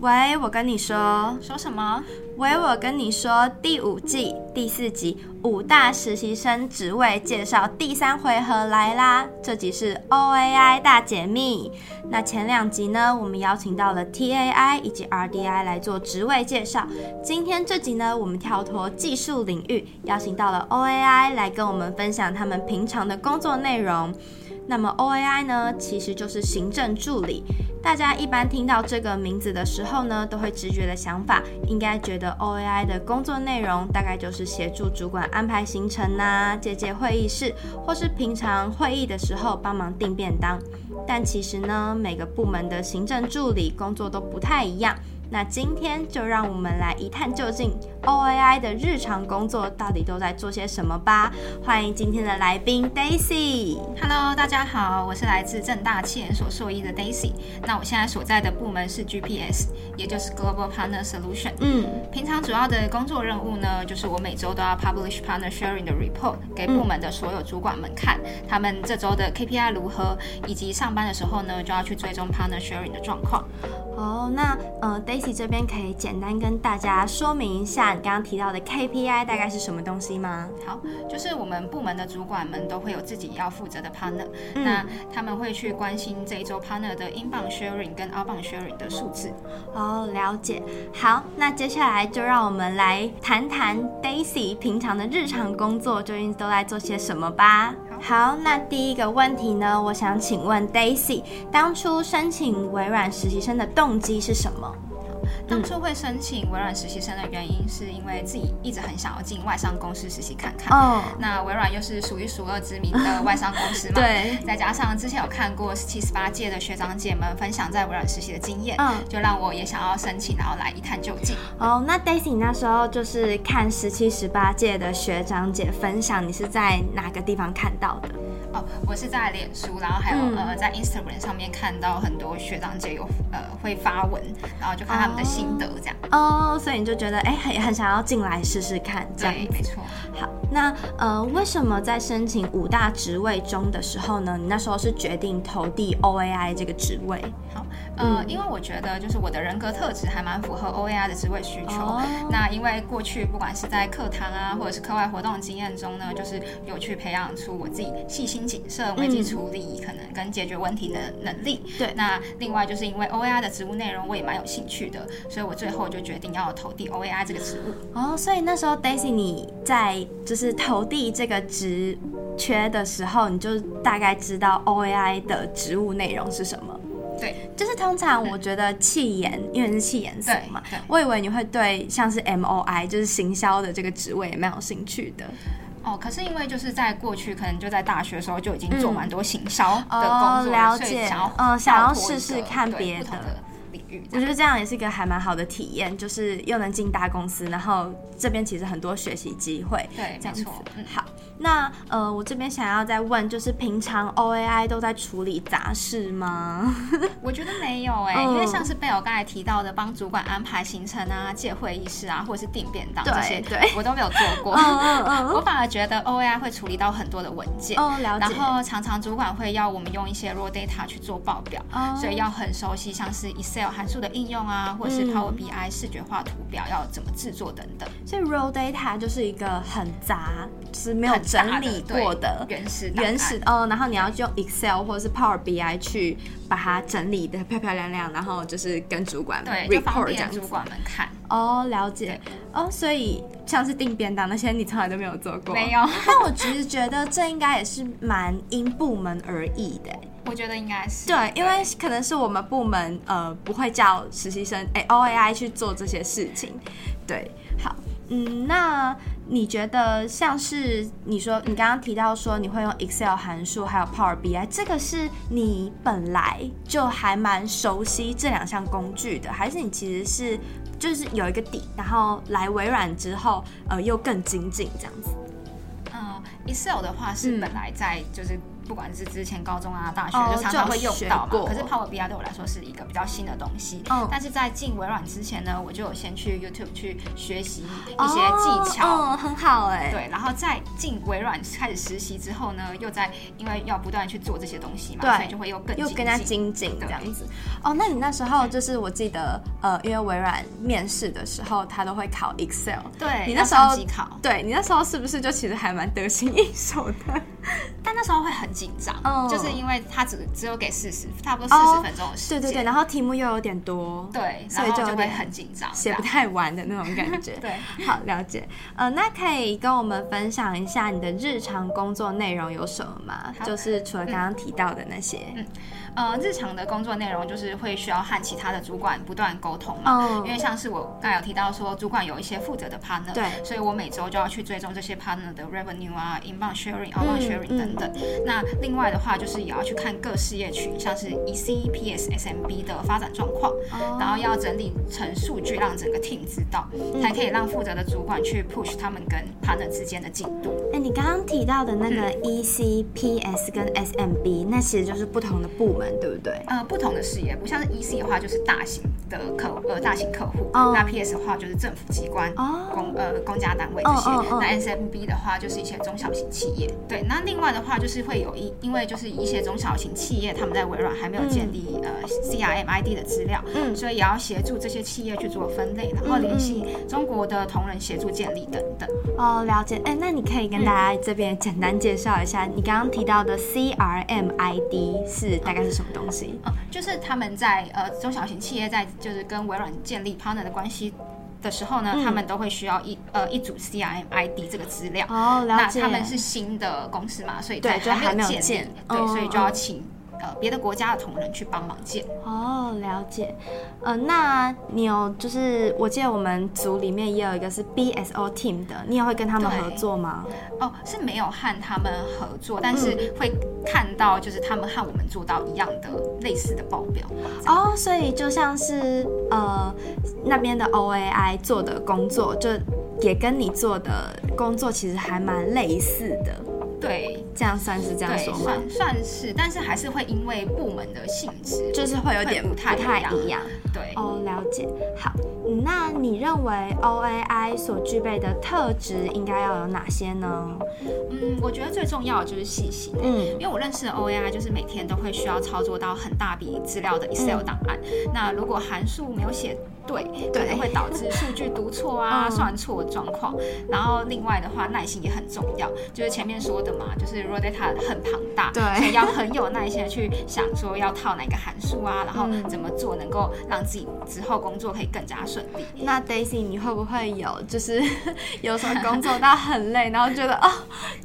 喂，我跟你说，说什么？喂，我跟你说，第五季第四集五大实习生职位介绍第三回合来啦！这集是 OAI 大解密。那前两集呢，我们邀请到了 TAI 以及 RDI 来做职位介绍。今天这集呢，我们跳脱技术领域，邀请到了 OAI 来跟我们分享他们平常的工作内容。那么 OAI 呢，其实就是行政助理。大家一般听到这个名字的时候呢，都会直觉的想法，应该觉得 OAI 的工作内容大概就是协助主管安排行程呐，接接会议室，或是平常会议的时候帮忙订便当。但其实呢，每个部门的行政助理工作都不太一样。那今天就让我们来一探究竟，OAI 的日常工作到底都在做些什么吧。欢迎今天的来宾 Daisy。Hello，大家好，我是来自正大气研所硕一的 Daisy。那我现在所在的部门是 GPS，也就是 Global Partner Solution。嗯，平常主要的工作任务呢，就是我每周都要 publish Partner Sharing 的 report 给部门的所有主管们看，嗯、他们这周的 KPI 如何，以及上班的时候呢，就要去追踪 Partner Sharing 的状况。哦，那呃，Daisy 这边可以简单跟大家说明一下你刚刚提到的 KPI 大概是什么东西吗？好，就是我们部门的主管们都会有自己要负责的 partner，嗯，那他们会去关心这一周 partner 的 inbound sharing 跟 outbound sharing 的数字。哦，了解。好，那接下来就让我们来谈谈 Daisy 平常的日常工作究竟都在做些什么吧。好，那第一个问题呢，我想请问 Daisy，当初申请微软实习生的动机是什么？当初会申请微软实习生的原因，是因为自己一直很想要进外商公司实习看看。哦，那微软又是数一数二知名的外商公司嘛，对。再加上之前有看过十七、十八届的学长姐们分享在微软实习的经验，嗯，就让我也想要申请，然后来一探究竟。哦，那 Daisy 那时候就是看十七、十八届的学长姐分享，你是在哪个地方看到的？哦，我是在脸书，然后还有、嗯、呃在 Instagram 上面看到很多学长姐有呃会发文，然后就看他们的心得这样。哦，所以你就觉得哎很很想要进来试试看，这样。对，没错。好，那呃为什么在申请五大职位中的时候呢？你那时候是决定投递 OAI 这个职位？好，呃、嗯，因为我觉得就是我的人格特质还蛮符合 OAI 的职位需求。哦、那因为过去不管是在课堂啊，或者是课外活动的经验中呢，就是有去培养出我自己细心谨慎、危机处理、嗯、可能跟解决问题的能力。对。那另外就是因为 OAI 的职务内容我也蛮有兴趣的，所以我最后就决定要投递 OAI 这个职务。哦，所以那时候 Daisy 你在就是投递这个职缺的时候，你就大概知道 OAI 的职务内容是什么？对，就是通常我觉得气研，因为是气研所嘛，我以为你会对像是 MOI，就是行销的这个职位也蛮有兴趣的。哦，可是因为就是在过去，可能就在大学的时候就已经做蛮多行销的工作，嗯哦、了解，嗯，想要试试看别的。我觉得这样也是一个还蛮好的体验，就是又能进大公司，然后这边其实很多学习机会。对，这样。好，那呃，我这边想要再问，就是平常 OAI 都在处理杂事吗？我觉得没有哎、欸，因为像是贝尔刚才提到的，帮主管安排行程啊、借会议室啊，或者是订便当这些，对，我都没有做过。嗯嗯嗯。我反而觉得 OAI 会处理到很多的文件。哦，了解。然后常常主管会要我们用一些 raw data 去做报表，哦、所以要很熟悉，像是 Excel 函数的应用啊，或者是 Power BI 视觉化图表要怎么制作等等。嗯、所以 raw data 就是一个很杂，就是没有整理过的原始原始哦，然后你要用 Excel 或者是 Power BI 去把它整理的漂漂亮亮，然后就是跟主管 report 这样主管们看。哦，了解哦，所以像是订便当那些，你从来都没有做过？没有。但我其实觉得这应该也是蛮因部门而异的。我觉得应该是对，因为可能是我们部门呃不会叫实习生哎 OAI 去做这些事情，对，好，嗯，那你觉得像是你说你刚刚提到说你会用 Excel 函数还有 Power BI，这个是你本来就还蛮熟悉这两项工具的，还是你其实是就是有一个底，然后来微软之后呃又更精进这样子？嗯，Excel 的话是本来在就是。不管是之前高中啊、大学，就常常会用到嘛。可是 Power BI 对我来说是一个比较新的东西。嗯。但是在进微软之前呢，我就有先去 YouTube 去学习一些技巧。哦，很好哎。对，然后在进微软开始实习之后呢，又在因为要不断去做这些东西嘛，所以就会又更又更加精进这样子。哦，那你那时候就是我记得，呃，因为微软面试的时候，他都会考 Excel。对。你那时候考。对，你那时候是不是就其实还蛮得心应手的？但那时候会很紧张，嗯，就是因为他只只有给四十，差不多四十分钟的时间，对对对，然后题目又有点多，对，所以就会很紧张，写不太完的那种感觉。对，好了解。呃，那可以跟我们分享一下你的日常工作内容有什么吗？就是除了刚刚提到的那些。嗯呃，日常的工作内容就是会需要和其他的主管不断沟通嘛，oh. 因为像是我刚才有提到说，主管有一些负责的 partner，对，所以我每周就要去追踪这些 partner 的 revenue 啊，inbound sharing、outbound sharing 等等。嗯、那另外的话，就是也要去看各事业群，像是 EC、PS、SMB 的发展状况，oh. 然后要整理成数据，让整个 team 知道，才可以让负责的主管去 push 他们跟 partner 之间的进度。哎，你刚刚提到的那个 EC、PS 跟 SMB，那其实就是不同的部门。对不对？呃，不同的事业，不像是 EC 的话，就是大型的客呃大型客户；oh. 那 PS 的话，就是政府机关、oh. 公呃公家单位这些；oh. Oh. Oh. 那 SMB 的话，就是一些中小型企业。对，那另外的话，就是会有一，因为就是一些中小型企业，他们在微软还没有建立、嗯、呃 CRM ID 的资料，嗯，所以也要协助这些企业去做分类，然后联系中国的同仁协助建立等等。哦、oh，了解。哎，那你可以跟大家这边简单介绍一下，你刚刚提到的 CRM ID 是大概是什么东西？嗯，就是他们在呃中小型企业在就是跟微软建立 partner 的关系的时候呢，嗯、他们都会需要一呃一组 CRM ID 这个资料。哦，了解。那他们是新的公司嘛，所以在还没有建立，对，所以就要请。呃，别的国家的同仁去帮忙建哦，了解。呃，那你有就是，我记得我们组里面也有一个是 BSO team 的，你也会跟他们合作吗？哦，是没有和他们合作，但是会看到就是他们和我们做到一样的类似的报表。哦，所以就像是呃那边的 OAI 做的工作，就也跟你做的工作其实还蛮类似的。对，这样算是这样说吗？算算是，但是还是会因为部门的性质，就是会有点不太太一样。对，哦，了解。好，那你认为 OAI 所具备的特质应该要有哪些呢？嗯，我觉得最重要的就是细心。嗯，因为我认识的 OAI 就是每天都会需要操作到很大笔资料的 Excel 档案。嗯，那如果函数没有写对，对，可能会导致数据读错啊、算错的状况。然后另外的话，耐心也很重要，就是前面说的。嘛，就是 raw data 很庞大，对，所以要很有耐心的去想说要套哪个函数啊，然后怎么做能够让自己之后工作可以更加顺利。那 Daisy，你会不会有就是 有时候工作到很累，然后觉得啊、哦，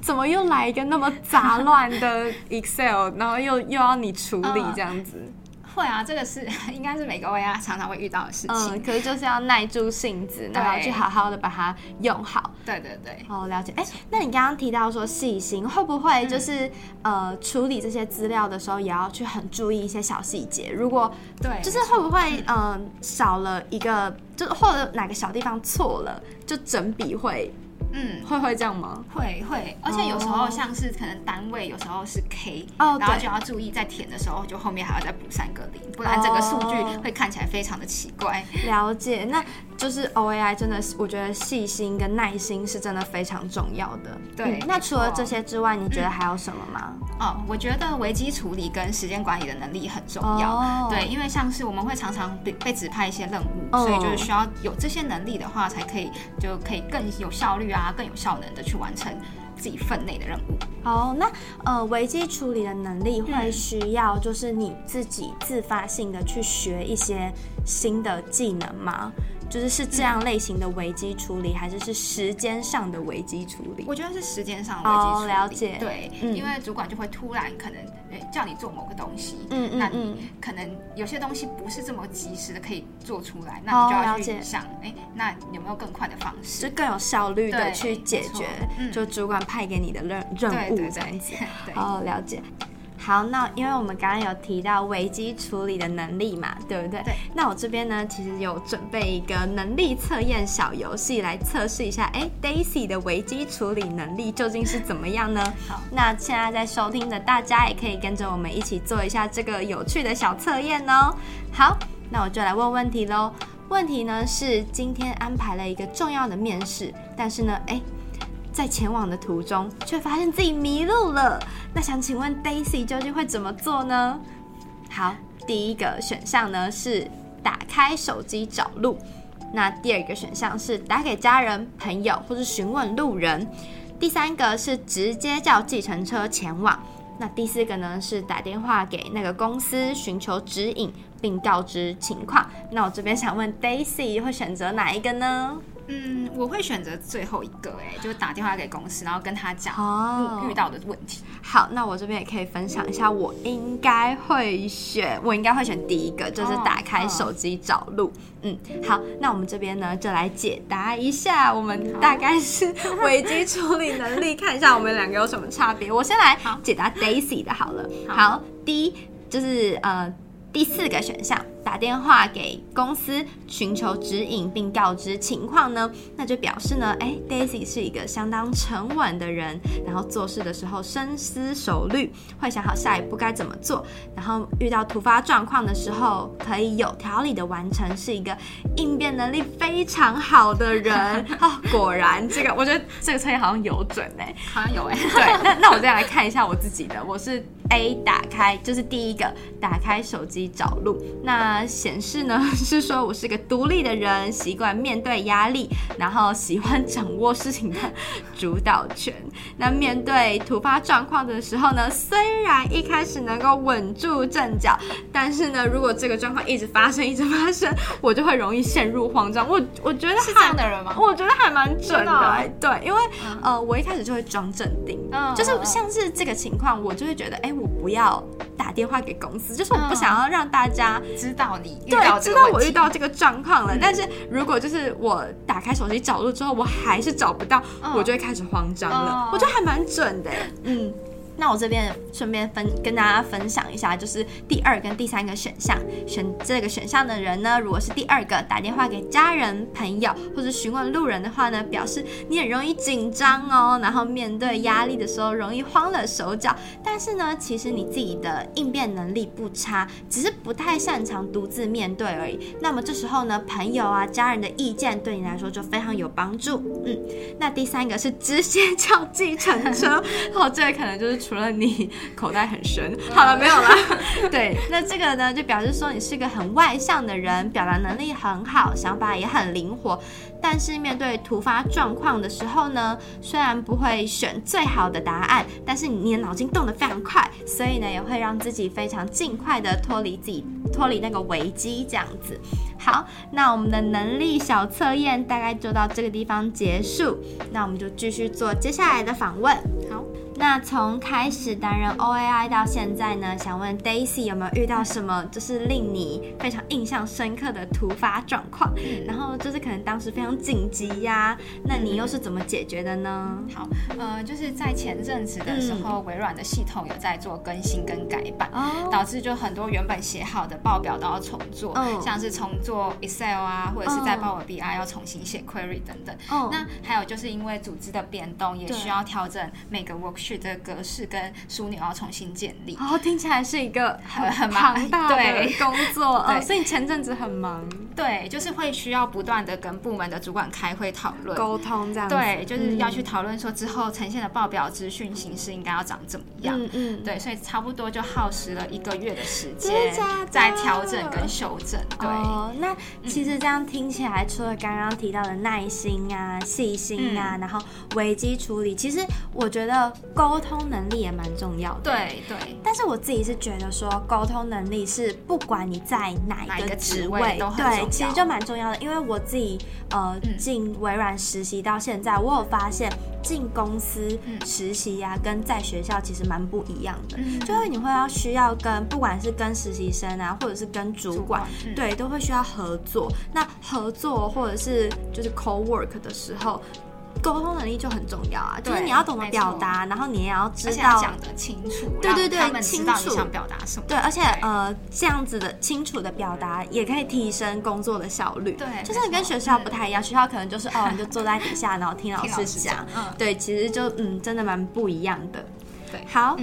怎么又来一个那么杂乱的 Excel，然后又又要你处理这样子？呃会啊，这个是 应该是每个 OAI 常常会遇到的事情。嗯，可是就是要耐住性子，然后去好好的把它用好。对对对，哦，了解。哎，那你刚刚提到说细心，会不会就是、嗯、呃处理这些资料的时候也要去很注意一些小细节？如果对，就是会不会嗯、呃、少了一个，就或者哪个小地方错了，就整笔会。嗯，会会这样吗？会会，而且有时候像是可能单位有时候是 K，、oh, 然后就要注意在填的时候，就后面还要再补三个零，不然整个数据会看起来非常的奇怪。Oh, 了解，那就是 OAI 真的是，我觉得细心跟耐心是真的非常重要的。对，嗯、那除了这些之外，你觉得还有什么吗？嗯、哦，我觉得危机处理跟时间管理的能力很重要。Oh. 对，因为像是我们会常常被被指派一些任务，oh. 所以就是需要有这些能力的话，才可以就可以更有效率啊。啊，更有效能的去完成自己分内的任务。好，那呃，危机处理的能力会需要就是你自己自发性的去学一些新的技能吗？就是是这样类型的危机处理，还是是时间上的危机处理？我觉得是时间上的危机处理。哦，了解。对，嗯，因为主管就会突然可能叫你做某个东西，嗯嗯，那你可能有些东西不是这么及时的可以做出来，那你就要去想，哎，那有没有更快的方式，是更有效率的去解决，就主管派给你的任任务这样子。对，哦，了解。好，那因为我们刚刚有提到危机处理的能力嘛，对不对？对。那我这边呢，其实有准备一个能力测验小游戏来测试一下，哎，Daisy 的危机处理能力究竟是怎么样呢？好，那现在在收听的大家也可以跟着我们一起做一下这个有趣的小测验哦。好，那我就来问问题喽。问题呢是今天安排了一个重要的面试，但是呢，哎，在前往的途中却发现自己迷路了。那想请问 Daisy 究竟会怎么做呢？好，第一个选项呢是打开手机找路，那第二个选项是打给家人、朋友或是询问路人，第三个是直接叫计程车前往。那第四个呢，是打电话给那个公司寻求指引，并告知情况。那我这边想问 Daisy 会选择哪一个呢？嗯，我会选择最后一个，哎，就打电话给公司，然后跟他讲遇到的问题。Oh, 好，那我这边也可以分享一下，我应该会选，我应该会选第一个，就是打开手机找路。Oh, oh. 嗯，好，那我们这边呢，就来解答一下，我们大概是 危机处理能力，看一下我们两个有什么差别。我先来解答 Daisy 的好了。好，好，第一就是呃。第四个选项，打电话给公司寻求指引并告知情况呢，那就表示呢，哎，Daisy 是一个相当沉稳的人，然后做事的时候深思熟虑，会想好下一步该怎么做，然后遇到突发状况的时候可以有条理的完成，是一个应变能力非常好的人。哦，果然这个，我觉得这个测验好像有准哎，好像有哎。对，那那我再来看一下我自己的，我是。A 打开就是第一个，打开手机找路。那显示呢 是说我是个独立的人，习惯面对压力，然后喜欢掌握事情的主导权。那面对突发状况的时候呢，虽然一开始能够稳住阵脚，但是呢，如果这个状况一直发生，一直发生，我就会容易陷入慌张。我我觉得是这样的人吗？我觉得还蛮准的、欸。对，因为、嗯、呃，我一开始就会装镇定，嗯、就是像是这个情况，我就会觉得，哎、欸。我不要打电话给公司，就是我不想要让大家知道你对，知道我遇到这个状况了。嗯、但是如果就是我打开手机找路之后，我还是找不到，嗯、我就会开始慌张了。嗯、我觉得还蛮准的，嗯。那我这边顺便分跟大家分享一下，就是第二跟第三个选项，选这个选项的人呢，如果是第二个打电话给家人、朋友或者询问路人的话呢，表示你很容易紧张哦，然后面对压力的时候容易慌了手脚。但是呢，其实你自己的应变能力不差，只是不太擅长独自面对而已。那么这时候呢，朋友啊、家人的意见对你来说就非常有帮助。嗯，那第三个是直接叫计程车，哦，这个可能就是。除了你口袋很深，好了，没有了。对，那这个呢，就表示说你是一个很外向的人，表达能力很好，想法也很灵活。但是面对突发状况的时候呢，虽然不会选最好的答案，但是你的脑筋动得非常快，所以呢，也会让自己非常尽快的脱离自己，脱离那个危机这样子。好，那我们的能力小测验大概就到这个地方结束，那我们就继续做接下来的访问。好。那从开始担任 OAI 到现在呢，想问 Daisy 有没有遇到什么就是令你非常印象深刻的突发状况？嗯、然后就是可能当时非常紧急呀、啊，那你又是怎么解决的呢？好，呃，就是在前阵子的时候，嗯、微软的系统有在做更新跟改版，哦、导致就很多原本写好的报表都要重做，哦、像是重做 Excel 啊，或者是在 Power BI 要重新写 Query 等等。哦、那还有就是因为组织的变动，也需要调整每个 workshop 的格式跟枢纽要重新建立，哦，听起来是一个很很庞大的工作，对，所以前阵子很忙，对，就是会需要不断的跟部门的主管开会讨论沟通这样，对，就是要去讨论说之后呈现的报表资讯形式应该要长怎么样，嗯嗯，对，所以差不多就耗时了一个月的时间，在调整跟修正，对，那其实这样听起来，除了刚刚提到的耐心啊、细心啊，然后危机处理，其实我觉得。沟通能力也蛮重要的，对对。但是我自己是觉得说，沟通能力是不管你在哪一个职位，位都很，对，其实就蛮重要的。因为我自己呃进微软实习到现在，我有发现进公司实习呀、啊，跟在学校其实蛮不一样的。嗯、就是你会要需要跟不管是跟实习生啊，或者是跟主管，主管对，都会需要合作。那合作或者是就是 co work 的时候。沟通能力就很重要啊，就是你要懂得表达，然后你也要知道讲得清楚，对对对，清楚想表达什么。对，而且呃，这样子的清楚的表达也可以提升工作的效率。对，就是你跟学校不太一样，学校可能就是哦，你就坐在底下，然后听老师讲。嗯，对，其实就嗯，真的蛮不一样的。对，好。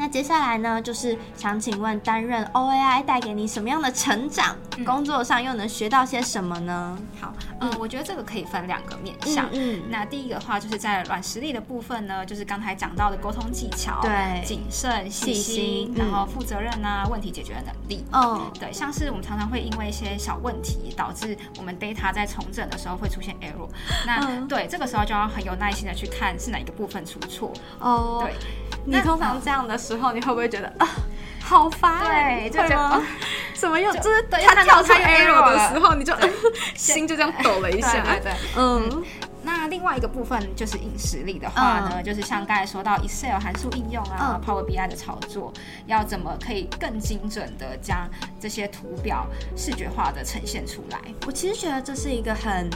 那接下来呢，就是想请问，担任 OAI 带给你什么样的成长？嗯、工作上又能学到些什么呢？好，嗯，我觉得这个可以分两个面向。嗯，嗯，那第一个的话，就是在软实力的部分呢，就是刚才讲到的沟通技巧，对，谨慎、细心，然后负责任啊，问题解决的能力。哦，对，像是我们常常会因为一些小问题，导致我们 data 在重整的时候会出现 error。那、嗯、对，这个时候就要很有耐心的去看是哪一个部分出错。哦，对。你通常这样的时候，你会不会觉得啊，好烦？对，就觉得 怎么又就是他跳出 error 的时候，你就 心就这样抖了一下。对对，嗯。那另外一个部分就是硬实力的话呢，就是像刚才说到 Excel 函数应用啊，Power BI 的操作，要怎么可以更精准的将这些图表视觉化的呈现出来？我其实觉得这是一个很。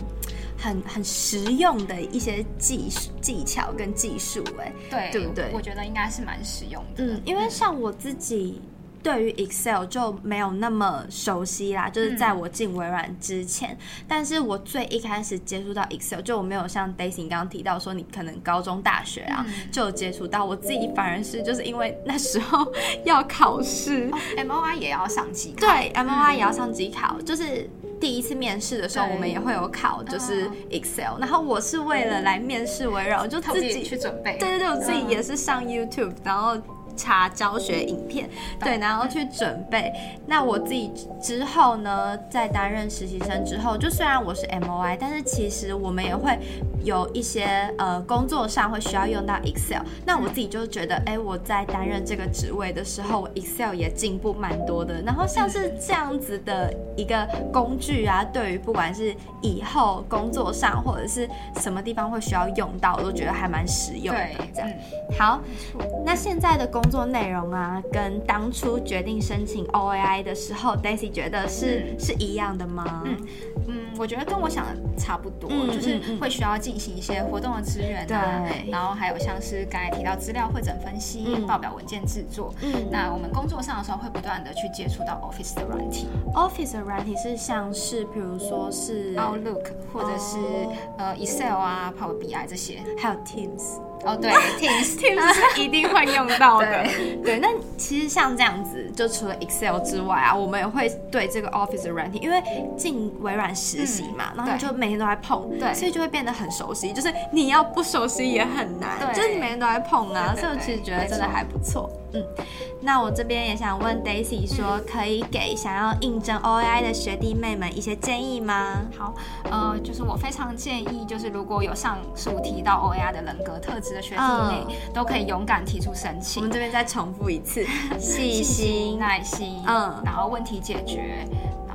很很实用的一些技术技巧跟技术，哎，对，对不对？我觉得应该是蛮实用的。嗯，因为像我自己对于 Excel 就没有那么熟悉啦，就是在我进微软之前，嗯、但是我最一开始接触到 Excel，就我没有像 Daisy 刚刚提到说，你可能高中、大学啊、嗯、就有接触到，我自己反而是就是因为那时候 要考试、哦、MOI 也要上机考，对，MOI 也要上机考，嗯、就是。第一次面试的时候，我们也会有考，就是 Excel。然后我是为了来面试微软，我就自己去准备。对对对，我自己也是上 YouTube，然后。查教学影片，对，然后去准备。那我自己之后呢，在担任实习生之后，就虽然我是 MOI，但是其实我们也会有一些呃工作上会需要用到 Excel。那我自己就觉得，哎，我在担任这个职位的时候，我 Excel 也进步蛮多的。然后像是这样子的一个工具啊，对于不管是以后工作上或者是什么地方会需要用到，我都觉得还蛮实用的。这样，好，那现在的工工作内容啊，跟当初决定申请 OAI 的时候，Daisy 觉得是、嗯、是一样的吗？嗯嗯，我觉得跟我想的差不多，嗯、就是会需要进行一些活动的资源啊，对然后还有像是刚才提到资料会诊分析、嗯、报表文件制作。嗯，那我们工作上的时候会不断的去接触到 Office 的软体。Office 的软体是像是，比如说是 Outlook 或者是、哦、呃 Excel 啊、Power BI 这些，还有 Teams。哦，对，Teams Teams 是一定会用到的。对，那其实像这样子，就除了 Excel 之外啊，我们也会对这个 Office 的软体，因为进微软实习嘛，嗯、然后就每天都在碰，对，所以就会变得很熟悉。就是你要不熟悉也很难，对，就是你每天都在碰啊，所以我其实觉得真的还不错。嗯，那我这边也想问 Daisy 说，可以给想要应征 OAI 的学弟妹们一些建议吗？好，呃，就是我非常建议，就是如果有上述提到 OAI 的人格特质的学弟妹，嗯、都可以勇敢提出申请。我们这边再重复一次：细心、耐心，嗯，然后问题解决。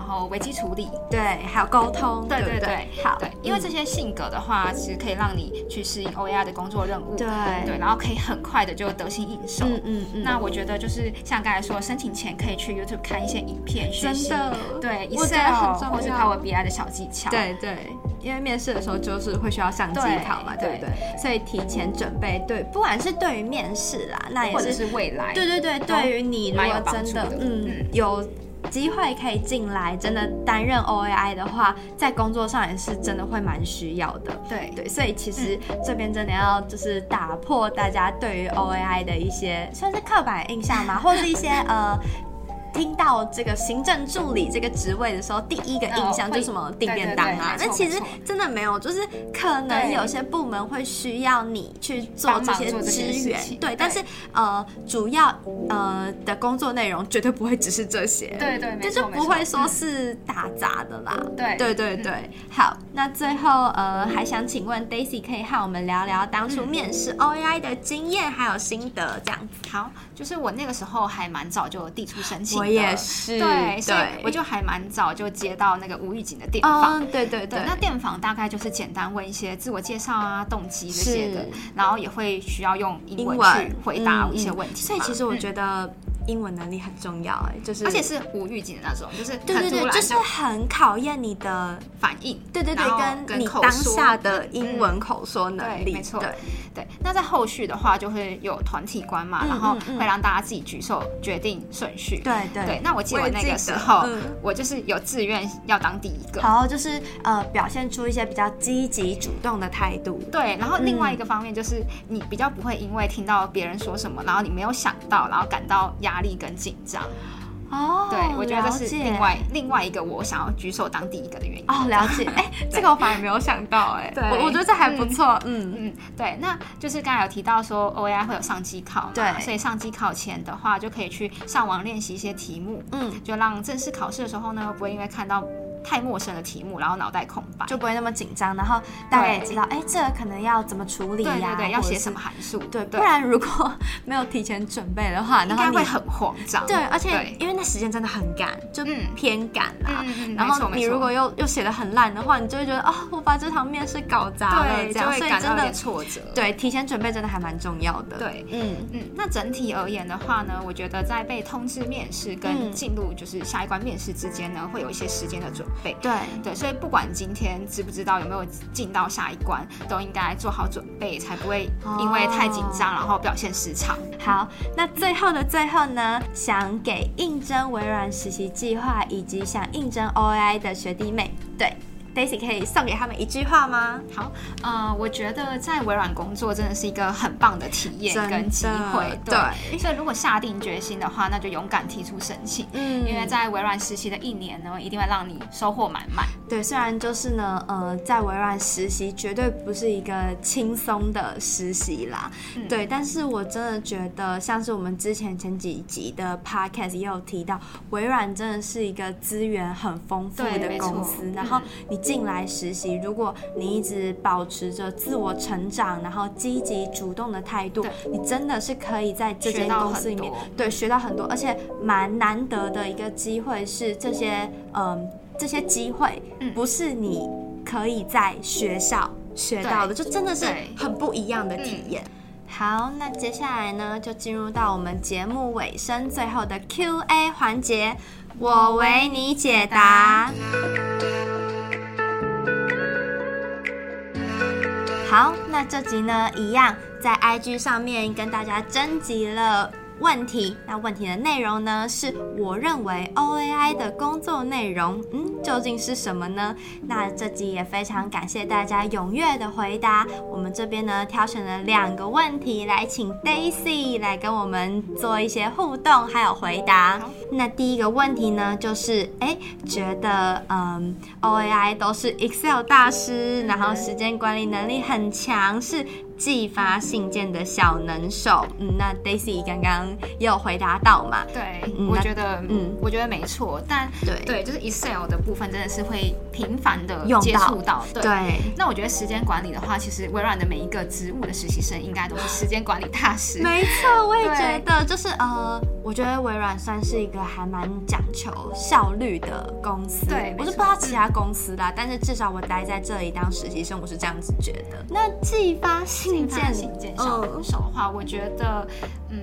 然后危机处理，对，还有沟通，对对对，好，对，因为这些性格的话，其实可以让你去适应 O A R 的工作任务，对。对，然后可以很快的就得心应手。嗯嗯嗯。那我觉得就是像刚才说，申请前可以去 YouTube 看一些影片学习，真的，对，Excel 或是 Power BI 的小技巧。对对，因为面试的时候就是会需要上机考嘛，对。不对？所以提前准备，对，不管是对于面试啦，那也是未来，对对对，对于你如果真的嗯。有。机会可以进来，真的担任 OAI 的话，在工作上也是真的会蛮需要的。对对，所以其实这边真的要就是打破大家对于 OAI 的一些算是刻板印象嘛，或是一些呃。听到这个行政助理这个职位的时候，第一个印象就是什么订便当啊？那其实真的没有，就是可能有些部门会需要你去做这些支援，对。但是呃，主要呃的工作内容绝对不会只是这些，对对，就是不会说是打杂的啦。对对对对，好，那最后呃还想请问 Daisy 可以和我们聊聊当初面试 OAI 的经验还有心得这样子。好，就是我那个时候还蛮早就递出申请。我也是，对，所以我就还蛮早就接到那个无预警的电访，对对对。那电访大概就是简单问一些自我介绍啊、动机这些的，然后也会需要用英文去回答一些问题。所以其实我觉得英文能力很重要，哎，就是而且是无预警的那种，就是对对对，就是很考验你的反应，对对对，跟你当下的英文口说能力，没错，对。对。那在后续的话，就会有团体观嘛，然后会让大家自己举手决定顺序，对对。那我记得那个时候，我就是有自愿要当第一个，好，就是呃，表现出一些比较积极主动的态度，对。然后另外一个方面就是你比较不会因为听到别人说什么，然后你没有想到，然后感到压力跟紧张。哦，对，我觉得这是另外另外一个我想要举手当第一个的原因。哦，了解。哎，这个我反而没有想到，哎，对，我我觉得这还不错。嗯嗯，对，那就是刚才有提到说 OAI 会有上机考嘛，对，所以上机考前的话就可以去上网练习一些题目，嗯，就让正式考试的时候呢，不会因为看到。太陌生的题目，然后脑袋空白，就不会那么紧张。然后大概也知道，哎，这个可能要怎么处理呀？对对对，要写什么函数？对，不然如果没有提前准备的话，应该会很慌张。对，而且因为那时间真的很赶，就偏赶啦。然后你如果又又写的很烂的话，你就会觉得哦，我把这场面试搞砸了，这样，所以真的挫折。对，提前准备真的还蛮重要的。对，嗯嗯。那整体而言的话呢，我觉得在被通知面试跟进入就是下一关面试之间呢，会有一些时间的准备。对对。所以不管今天知不知道有没有进到下一关，都应该做好准备，才不会因为太紧张，然后表现失常。好，那最后的最后呢，想给应征微软实习计划以及想应征 OAI 的学弟妹，对。Daisy 可以送给他们一句话吗？好，呃，我觉得在微软工作真的是一个很棒的体验跟机会，对。对，所以如果下定决心的话，那就勇敢提出申请，嗯，因为在微软实习的一年呢，一定会让你收获满满。对，虽然就是呢，呃，在微软实习绝对不是一个轻松的实习啦，嗯、对，但是我真的觉得，像是我们之前前几集的 Podcast 也有提到，微软真的是一个资源很丰富的公司，然后你。进来实习，如果你一直保持着自我成长，然后积极主动的态度，你真的是可以在这间公司里面对学到很多，而且蛮难得的一个机会是这些嗯这些机会不是你可以在学校学到的，就真的是很不一样的体验。好，那接下来呢，就进入到我们节目尾声最后的 Q&A 环节，我为你解答。好，那这集呢，一样在 IG 上面跟大家征集了。问题，那问题的内容呢？是我认为 OAI 的工作内容，嗯，究竟是什么呢？那这集也非常感谢大家踊跃的回答。我们这边呢，挑选了两个问题来请 Daisy 来跟我们做一些互动，还有回答。那第一个问题呢，就是哎，觉得嗯，OAI 都是 Excel 大师，然后时间管理能力很强，是。寄发信件的小能手，嗯，那 Daisy 刚刚也有回答到嘛？对，嗯、我觉得，嗯，我觉得没错，但对对，就是 Excel 的部分真的是会频繁的接触到，对。对那我觉得时间管理的话，其实微软的每一个职务的实习生应该都是时间管理大师。没错，我也觉得，就是呃，我觉得微软算是一个还蛮讲求效率的公司。对，我是不知道其他公司啦，嗯、但是至少我待在这里当实习生，我是这样子觉得。那寄发信。信件，信件小能手的话，我觉得，嗯，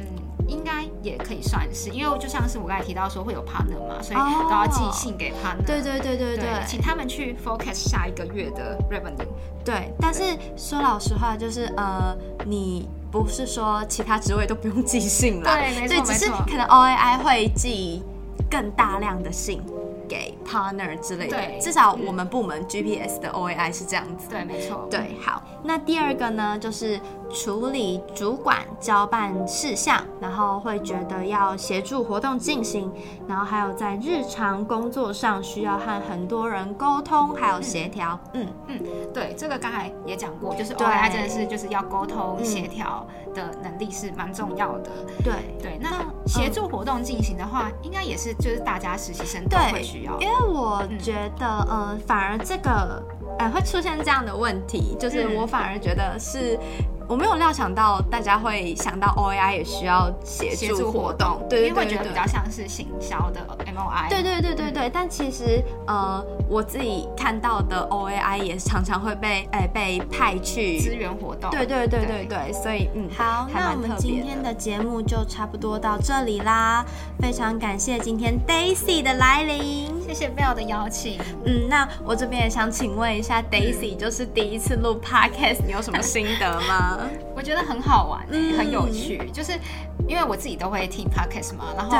应该也可以算是，因为就像是我刚才提到说会有 partner 嘛，所以都要寄信给 partner。对对对对对，请他们去 focus 下一个月的 revenue。对，但是说老实话，就是呃，你不是说其他职位都不用寄信了，对，没错，只是可能 OAI 会寄更大量的信。给 partner 之类的，对至少我们部门 GPS 的 OAI 是这样子。对，没错。对，好。那第二个呢，就是处理主管交办事项，然后会觉得要协助活动进行，然后还有在日常工作上需要和很多人沟通，还有协调。嗯嗯，对，这个刚才也讲过，就是 OAI 真的是就是要沟通协调的能力是蛮重要的。对对，那协助活动进行的话，应该也是就是大家实习生都会需要。因为我觉得，呃，反而这个，呃，会出现这样的问题，就是我反而觉得是。我没有料想到大家会想到 OAI 也需要协助活动，对对对，因为会觉得比较像是行销的 MOI，对对对对对对，但其实呃，我自己看到的 OAI 也常常会被哎、欸、被派去支援活动。对对对对对，所以嗯，好，那我们今天的节目就差不多到这里啦。非常感谢今天 Daisy 的来临，谢谢 Belle 的邀请。嗯，那我这边也想请问一下 Daisy，就是第一次录 Podcast，你有什么心得吗？我觉得很好玩、欸嗯，很有趣，就是因为我自己都会听 Podcast 嘛，然后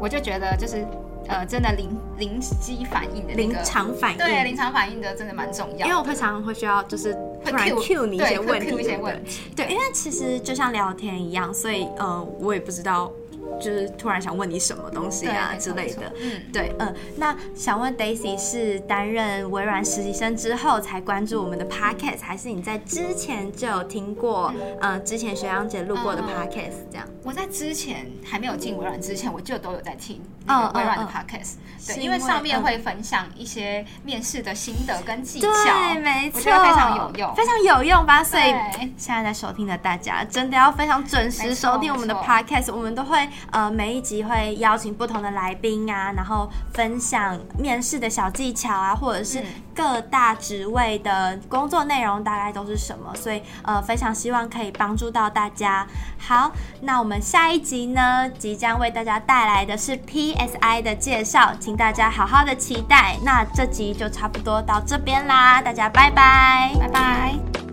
我就觉得就是。呃，真的临临机反应的临、那个、场反应，对临场反应的真的蛮重要，因为我会常常会需要就是突然 cue 你一些问题，一些问题，对，因为其实就像聊天一样，所以呃，我也不知道。就是突然想问你什么东西啊之类的，嗯，对，嗯，那想问 Daisy 是担任微软实习生之后才关注我们的 Podcast，还是你在之前就有听过，嗯，呃、之前学长姐录过的 Podcast 这样？我在之前还没有进微软之前，我就都有在听那个微软的 Podcast，嗯嗯嗯，对，因为上面会分享一些面试的心得跟技巧，对，没错，非常有用，非常有用吧？所以现在在收听的大家真的要非常准时收听我们的 Podcast，我们都会。呃，每一集会邀请不同的来宾啊，然后分享面试的小技巧啊，或者是各大职位的工作内容大概都是什么，所以呃，非常希望可以帮助到大家。好，那我们下一集呢，即将为大家带来的是 PSI 的介绍，请大家好好的期待。那这集就差不多到这边啦，大家拜拜，拜拜。